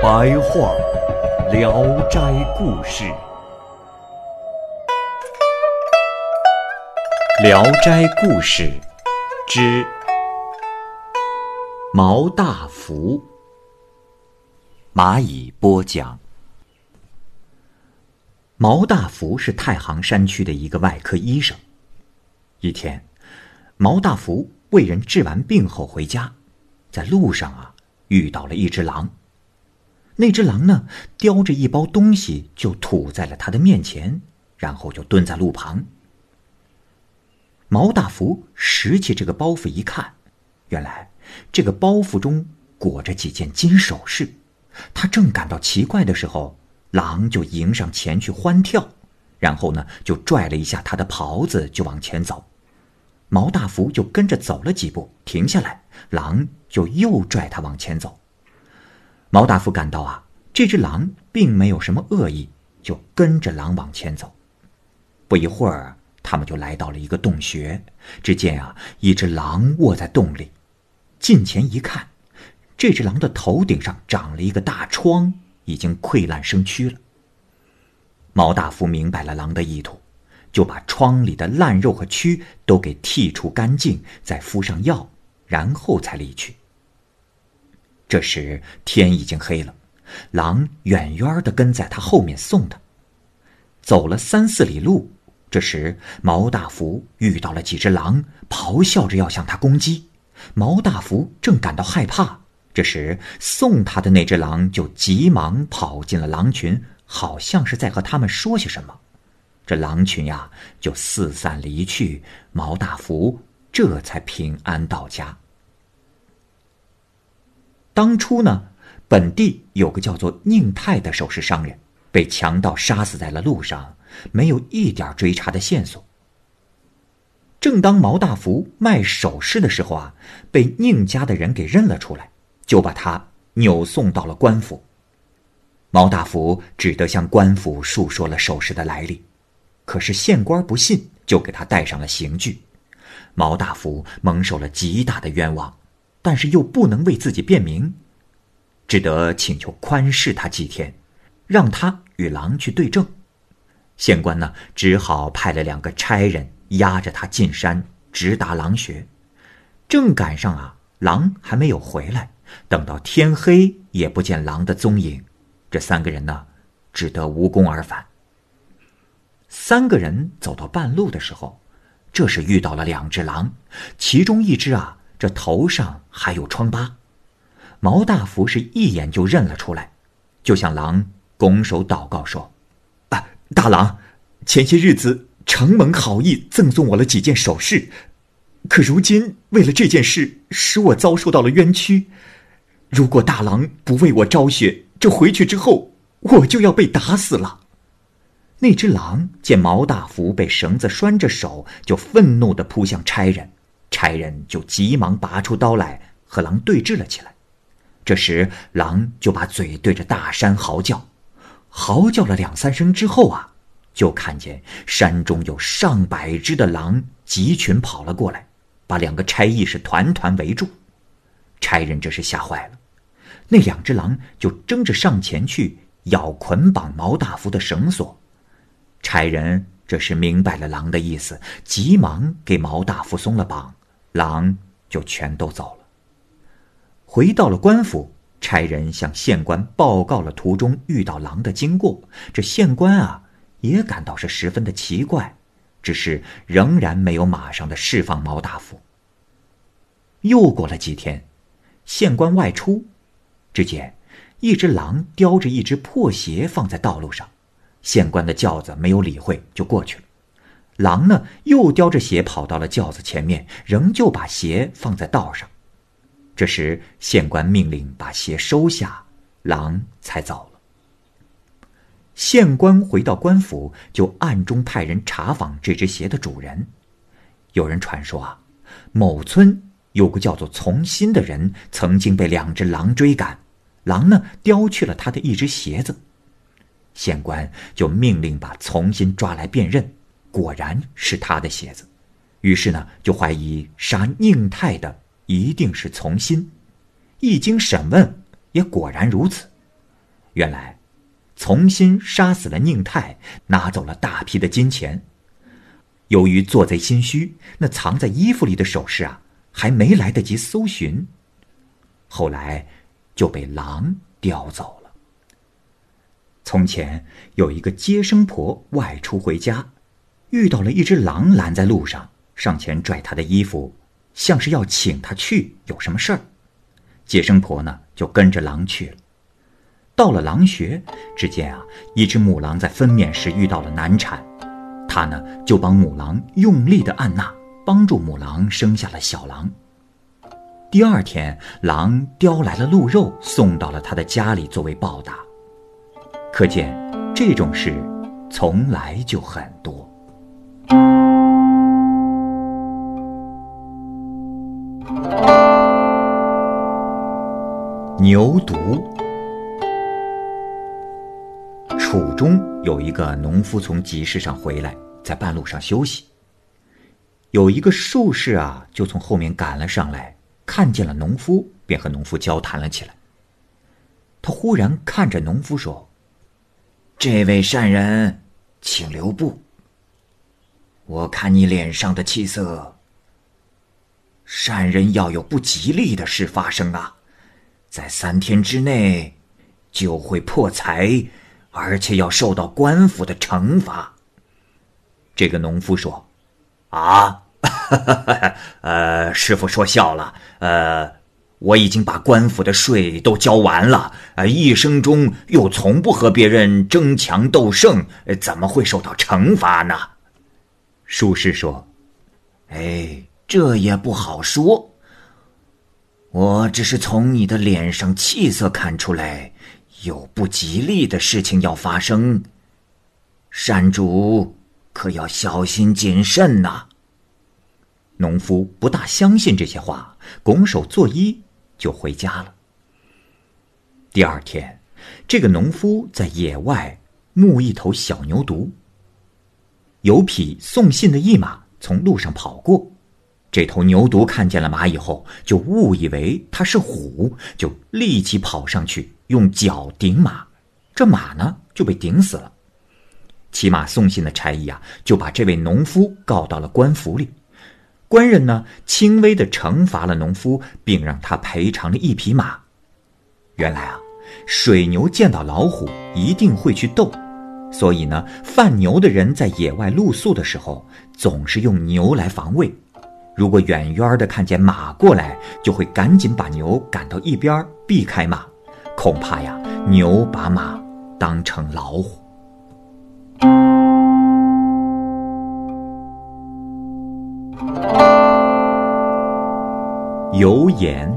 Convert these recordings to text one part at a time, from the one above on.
白话《聊斋故事》，《聊斋故事》之毛大福。蚂蚁播讲。毛大福是太行山区的一个外科医生。一天，毛大福为人治完病后回家，在路上啊遇到了一只狼。那只狼呢，叼着一包东西就吐在了他的面前，然后就蹲在路旁。毛大福拾起这个包袱一看，原来这个包袱中裹着几件金首饰。他正感到奇怪的时候，狼就迎上前去欢跳，然后呢，就拽了一下他的袍子，就往前走。毛大福就跟着走了几步，停下来，狼就又拽他往前走。毛大夫感到啊，这只狼并没有什么恶意，就跟着狼往前走。不一会儿，他们就来到了一个洞穴，只见啊，一只狼卧在洞里，近前一看。这只狼的头顶上长了一个大疮，已经溃烂生蛆了。毛大夫明白了狼的意图，就把疮里的烂肉和蛆都给剔除干净，再敷上药，然后才离去。这时天已经黑了，狼远远的跟在他后面送他。走了三四里路，这时毛大福遇到了几只狼，咆哮着要向他攻击。毛大福正感到害怕。这时，送他的那只狼就急忙跑进了狼群，好像是在和他们说些什么。这狼群呀，就四散离去。毛大福这才平安到家。当初呢，本地有个叫做宁泰的首饰商人，被强盗杀死在了路上，没有一点追查的线索。正当毛大福卖首饰的时候啊，被宁家的人给认了出来。就把他扭送到了官府。毛大福只得向官府述说了首饰的来历，可是县官不信，就给他戴上了刑具。毛大福蒙受了极大的冤枉，但是又不能为自己辩明，只得请求宽释他几天，让他与狼去对证。县官呢，只好派了两个差人押着他进山，直达狼穴。正赶上啊，狼还没有回来。等到天黑也不见狼的踪影，这三个人呢，只得无功而返。三个人走到半路的时候，这时遇到了两只狼，其中一只啊，这头上还有疮疤。毛大福是一眼就认了出来，就向狼拱手祷告说：“啊，大郎，前些日子承蒙好意赠送我了几件首饰，可如今为了这件事，使我遭受到了冤屈。”如果大郎不为我昭雪，这回去之后，我就要被打死了。那只狼见毛大福被绳子拴着手，就愤怒的扑向差人，差人就急忙拔出刀来和狼对峙了起来。这时，狼就把嘴对着大山嚎叫，嚎叫了两三声之后啊，就看见山中有上百只的狼集群跑了过来，把两个差役是团团围住。差人这是吓坏了。那两只狼就争着上前去咬捆绑毛大福的绳索，差人这是明白了狼的意思，急忙给毛大福松了绑，狼就全都走了。回到了官府，差人向县官报告了途中遇到狼的经过。这县官啊也感到是十分的奇怪，只是仍然没有马上的释放毛大福。又过了几天，县官外出。只见一只狼叼着一只破鞋放在道路上，县官的轿子没有理会就过去了。狼呢又叼着鞋跑到了轿子前面，仍旧把鞋放在道上。这时县官命令把鞋收下，狼才走了。县官回到官府，就暗中派人查访这只鞋的主人。有人传说啊，某村有个叫做从心的人，曾经被两只狼追赶，狼呢叼去了他的一只鞋子。县官就命令把从心抓来辨认，果然是他的鞋子。于是呢，就怀疑杀宁泰的一定是从心。一经审问，也果然如此。原来，从心杀死了宁泰，拿走了大批的金钱。由于做贼心虚，那藏在衣服里的首饰啊，还没来得及搜寻，后来就被狼叼走了。从前有一个接生婆外出回家，遇到了一只狼拦在路上。上前拽他的衣服，像是要请他去有什么事儿。接生婆呢，就跟着狼去了。到了狼穴，只见啊，一只母狼在分娩时遇到了难产，他呢就帮母狼用力的按捺，帮助母狼生下了小狼。第二天，狼叼来了鹿肉，送到了他的家里作为报答。可见这种事从来就很多。牛犊。楚中有一个农夫从集市上回来，在半路上休息。有一个术士啊，就从后面赶了上来，看见了农夫，便和农夫交谈了起来。他忽然看着农夫说：“这位善人，请留步。我看你脸上的气色，善人要有不吉利的事发生啊。”在三天之内，就会破财，而且要受到官府的惩罚。这个农夫说：“啊，呃，师傅说笑了。呃，我已经把官府的税都交完了，呃，一生中又从不和别人争强斗胜，怎么会受到惩罚呢？”术士说：“哎，这也不好说。”我只是从你的脸上气色看出来，有不吉利的事情要发生。山主可要小心谨慎呐。农夫不大相信这些话，拱手作揖就回家了。第二天，这个农夫在野外牧一头小牛犊。有匹送信的驿马从路上跑过。这头牛犊看见了马以后，就误以为它是虎，就立即跑上去用脚顶马，这马呢就被顶死了。骑马送信的差役啊，就把这位农夫告到了官府里。官人呢，轻微的惩罚了农夫，并让他赔偿了一匹马。原来啊，水牛见到老虎一定会去斗，所以呢，贩牛的人在野外露宿的时候，总是用牛来防卫。如果远远的看见马过来，就会赶紧把牛赶到一边避开马，恐怕呀牛把马当成老虎。油盐。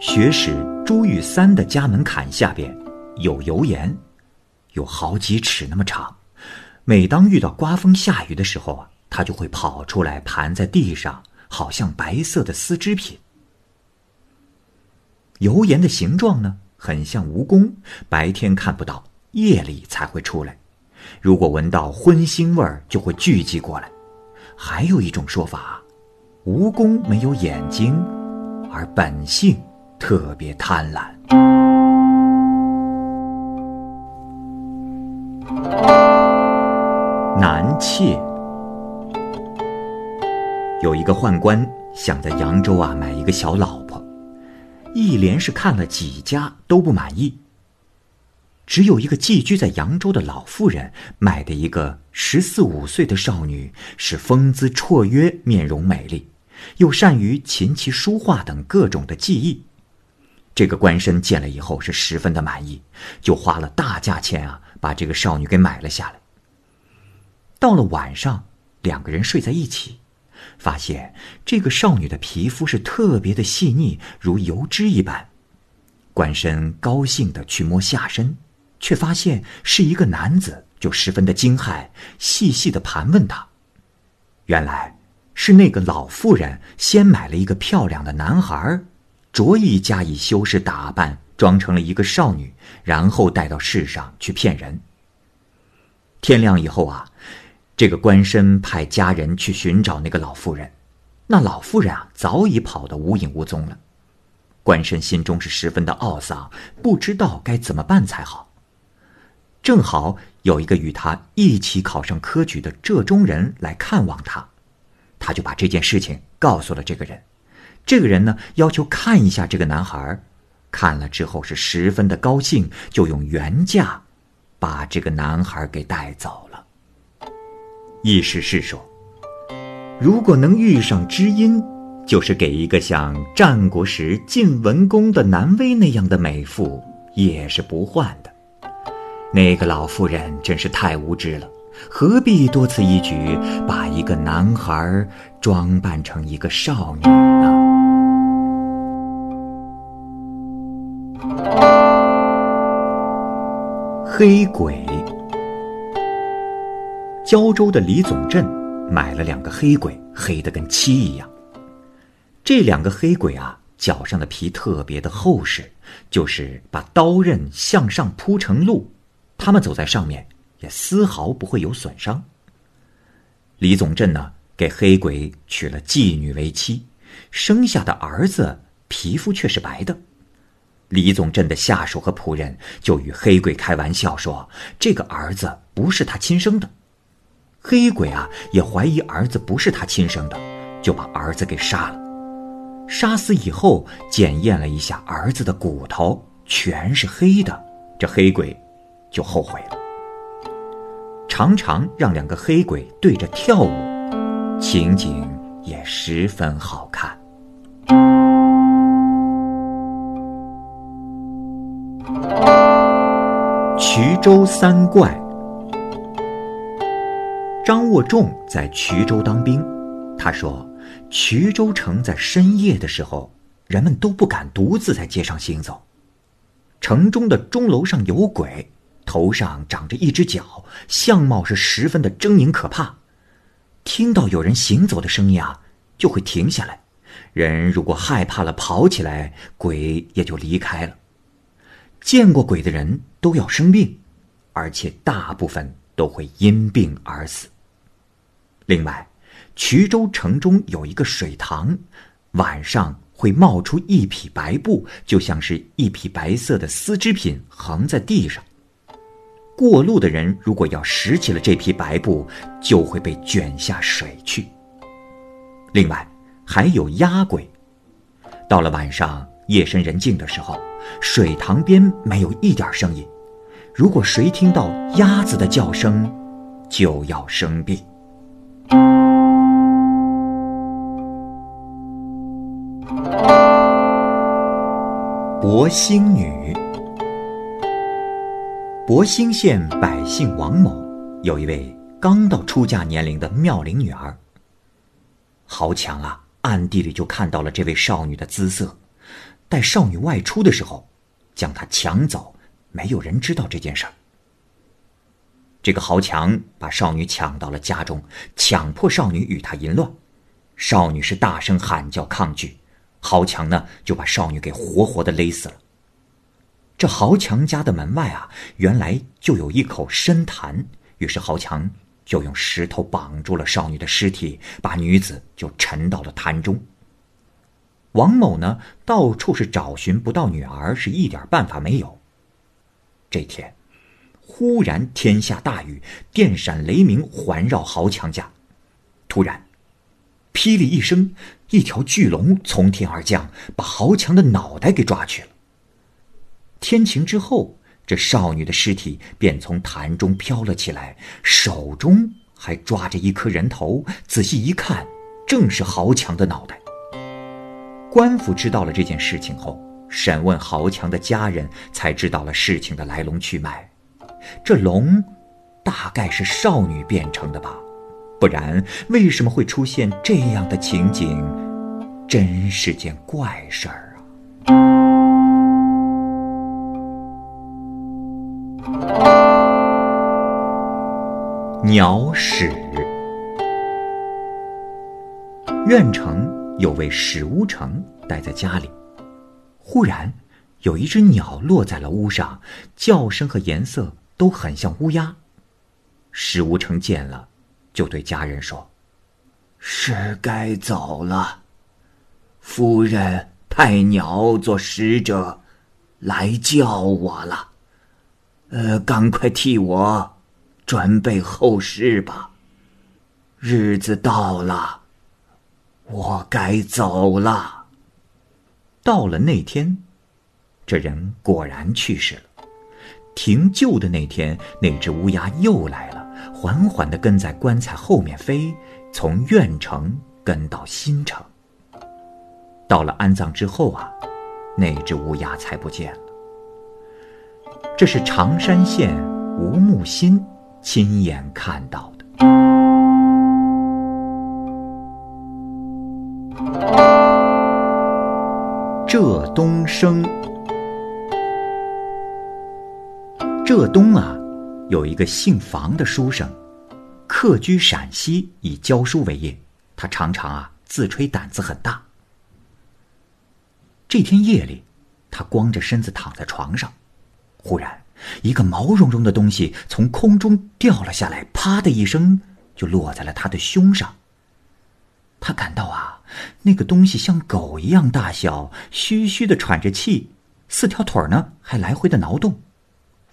学史朱玉三的家门槛下边有油盐，有好几尺那么长。每当遇到刮风下雨的时候啊。它就会跑出来，盘在地上，好像白色的丝织品。油盐的形状呢，很像蜈蚣，白天看不到，夜里才会出来。如果闻到荤腥味儿，就会聚集过来。还有一种说法，蜈蚣没有眼睛，而本性特别贪婪。男妾。有一个宦官想在扬州啊买一个小老婆，一连是看了几家都不满意。只有一个寄居在扬州的老妇人买的一个十四五岁的少女，是风姿绰约，面容美丽，又善于琴棋书画等各种的技艺。这个官绅见了以后是十分的满意，就花了大价钱啊把这个少女给买了下来。到了晚上，两个人睡在一起。发现这个少女的皮肤是特别的细腻，如油脂一般。官绅高兴的去摸下身，却发现是一个男子，就十分的惊骇，细细的盘问他。原来是那个老妇人先买了一个漂亮的男孩，着意加以修饰打扮，装成了一个少女，然后带到世上去骗人。天亮以后啊，这个官绅派家人去寻找那个老妇人，那老妇人啊早已跑得无影无踪了。官绅心中是十分的懊丧，不知道该怎么办才好。正好有一个与他一起考上科举的浙中人来看望他，他就把这件事情告诉了这个人。这个人呢要求看一下这个男孩，看了之后是十分的高兴，就用原价把这个男孩给带走。意思是说，如果能遇上知音。就是给一个像战国时晋文公的南威那样的美妇也是不换的。那个老妇人真是太无知了，何必多此一举把一个男孩装扮成一个少女呢？黑鬼，胶州的李总镇买了两个黑鬼，黑的跟漆一样。这两个黑鬼啊，脚上的皮特别的厚实，就是把刀刃向上铺成路，他们走在上面也丝毫不会有损伤。李总镇呢，给黑鬼娶了妓女为妻，生下的儿子皮肤却是白的。李总镇的下属和仆人就与黑鬼开玩笑说：“这个儿子不是他亲生的。”黑鬼啊，也怀疑儿子不是他亲生的，就把儿子给杀了。杀死以后，检验了一下儿子的骨头，全是黑的。这黑鬼就后悔了，常常让两个黑鬼对着跳舞，情景也十分好看。衢州三怪，张握仲在衢州当兵，他说。衢州城在深夜的时候，人们都不敢独自在街上行走。城中的钟楼上有鬼，头上长着一只角，相貌是十分的狰狞可怕。听到有人行走的声音啊，就会停下来。人如果害怕了，跑起来，鬼也就离开了。见过鬼的人都要生病，而且大部分都会因病而死。另外。衢州城中有一个水塘，晚上会冒出一匹白布，就像是一匹白色的丝织品横在地上。过路的人如果要拾起了这匹白布，就会被卷下水去。另外，还有鸭鬼。到了晚上夜深人静的时候，水塘边没有一点声音，如果谁听到鸭子的叫声，就要生病。博兴女。博兴县百姓王某有一位刚到出嫁年龄的妙龄女儿。豪强啊，暗地里就看到了这位少女的姿色，待少女外出的时候，将她抢走，没有人知道这件事儿。这个豪强把少女抢到了家中，强迫少女与他淫乱，少女是大声喊叫抗拒。豪强呢，就把少女给活活的勒死了。这豪强家的门外啊，原来就有一口深潭，于是豪强就用石头绑住了少女的尸体，把女子就沉到了潭中。王某呢，到处是找寻不到女儿，是一点办法没有。这天，忽然天下大雨，电闪雷鸣环绕豪强家，突然。霹雳一声，一条巨龙从天而降，把豪强的脑袋给抓去了。天晴之后，这少女的尸体便从潭中飘了起来，手中还抓着一颗人头。仔细一看，正是豪强的脑袋。官府知道了这件事情后，审问豪强的家人，才知道了事情的来龙去脉。这龙，大概是少女变成的吧。不然为什么会出现这样的情景？真是件怪事儿啊！鸟屎。苑城有位史屋成待在家里，忽然有一只鸟落在了屋上，叫声和颜色都很像乌鸦。史无成见了，就对家人说：“是该走了。夫人派鸟做使者，来叫我了。呃，赶快替我准备后事吧。日子到了。”我该走了。到了那天，这人果然去世了。停柩的那天，那只乌鸦又来了，缓缓的跟在棺材后面飞，从苑城跟到新城。到了安葬之后啊，那只乌鸦才不见了。这是常山县吴木新亲眼看到的。浙东生，浙东啊，有一个姓房的书生，客居陕西，以教书为业。他常常啊自吹胆子很大。这天夜里，他光着身子躺在床上，忽然一个毛茸茸的东西从空中掉了下来，啪的一声就落在了他的胸上。他感到啊。那个东西像狗一样大小，嘘嘘的喘着气，四条腿呢还来回的挠动。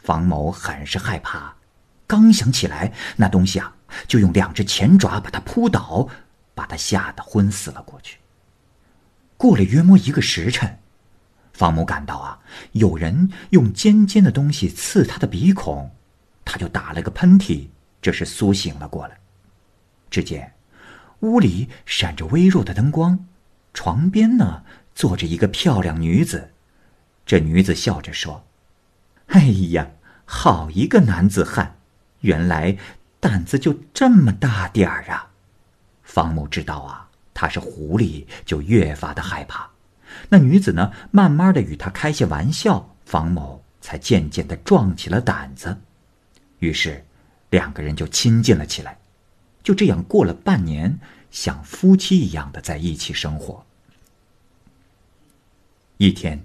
房某很是害怕，刚想起来，那东西啊就用两只前爪把他扑倒，把他吓得昏死了过去。过了约莫一个时辰，房某感到啊有人用尖尖的东西刺他的鼻孔，他就打了个喷嚏，这是苏醒了过来。只见。屋里闪着微弱的灯光，床边呢坐着一个漂亮女子。这女子笑着说：“哎呀，好一个男子汉！原来胆子就这么大点儿啊！”方木知道啊，他是狐狸，就越发的害怕。那女子呢，慢慢的与他开些玩笑，方某才渐渐的壮起了胆子。于是，两个人就亲近了起来。就这样过了半年，像夫妻一样的在一起生活。一天，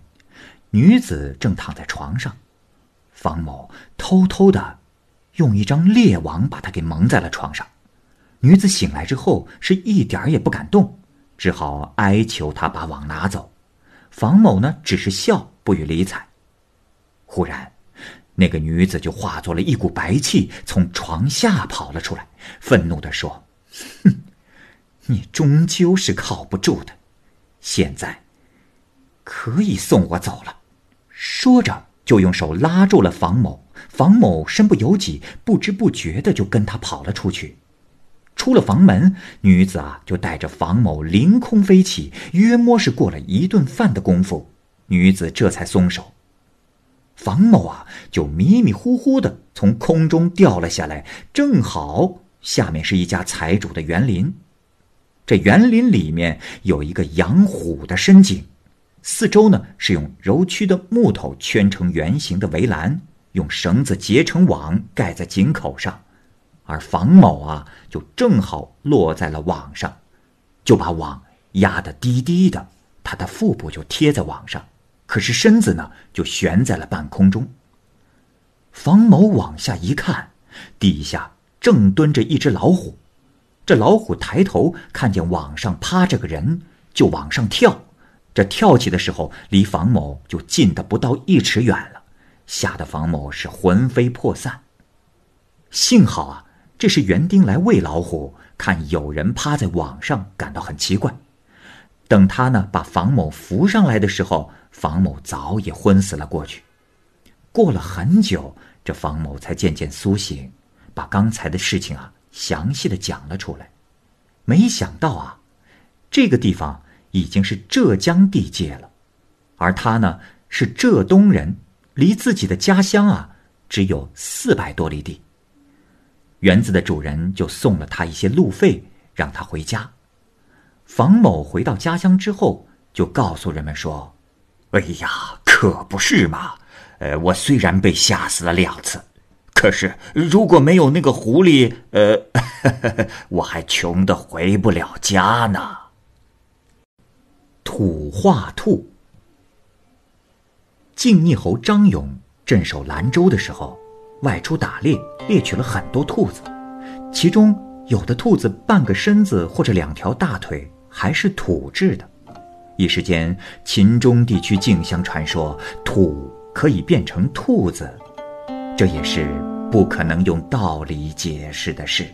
女子正躺在床上，方某偷偷的用一张裂网把她给蒙在了床上。女子醒来之后是一点儿也不敢动，只好哀求他把网拿走。房某呢，只是笑不予理睬。忽然。那个女子就化作了一股白气，从床下跑了出来，愤怒地说：“哼，你终究是靠不住的，现在可以送我走了。”说着，就用手拉住了房某。房某身不由己，不知不觉的就跟他跑了出去。出了房门，女子啊就带着房某凌空飞起，约摸是过了一顿饭的功夫，女子这才松手。房某啊，就迷迷糊糊的从空中掉了下来，正好下面是一家财主的园林。这园林里面有一个养虎的深井，四周呢是用柔曲的木头圈成圆形的围栏，用绳子结成网盖在井口上，而房某啊就正好落在了网上，就把网压得低低的，他的腹部就贴在网上。可是身子呢，就悬在了半空中。房某往下一看，地下正蹲着一只老虎。这老虎抬头看见网上趴着个人，就往上跳。这跳起的时候，离房某就近的不到一尺远了，吓得房某是魂飞魄散。幸好啊，这是园丁来喂老虎，看有人趴在网上，感到很奇怪。等他呢把房某扶上来的时候，房某早已昏死了过去。过了很久，这房某才渐渐苏醒，把刚才的事情啊详细的讲了出来。没想到啊，这个地方已经是浙江地界了，而他呢是浙东人，离自己的家乡啊只有四百多里地。园子的主人就送了他一些路费，让他回家。房某回到家乡之后，就告诉人们说：“哎呀，可不是嘛！呃，我虽然被吓死了两次，可是如果没有那个狐狸，呃，我还穷的回不了家呢。”土化兔。晋逆侯张勇镇守兰州的时候，外出打猎，猎取了很多兔子，其中有的兔子半个身子或者两条大腿还是土制的。一时间，秦中地区竞相传说土可以变成兔子，这也是不可能用道理解释的事。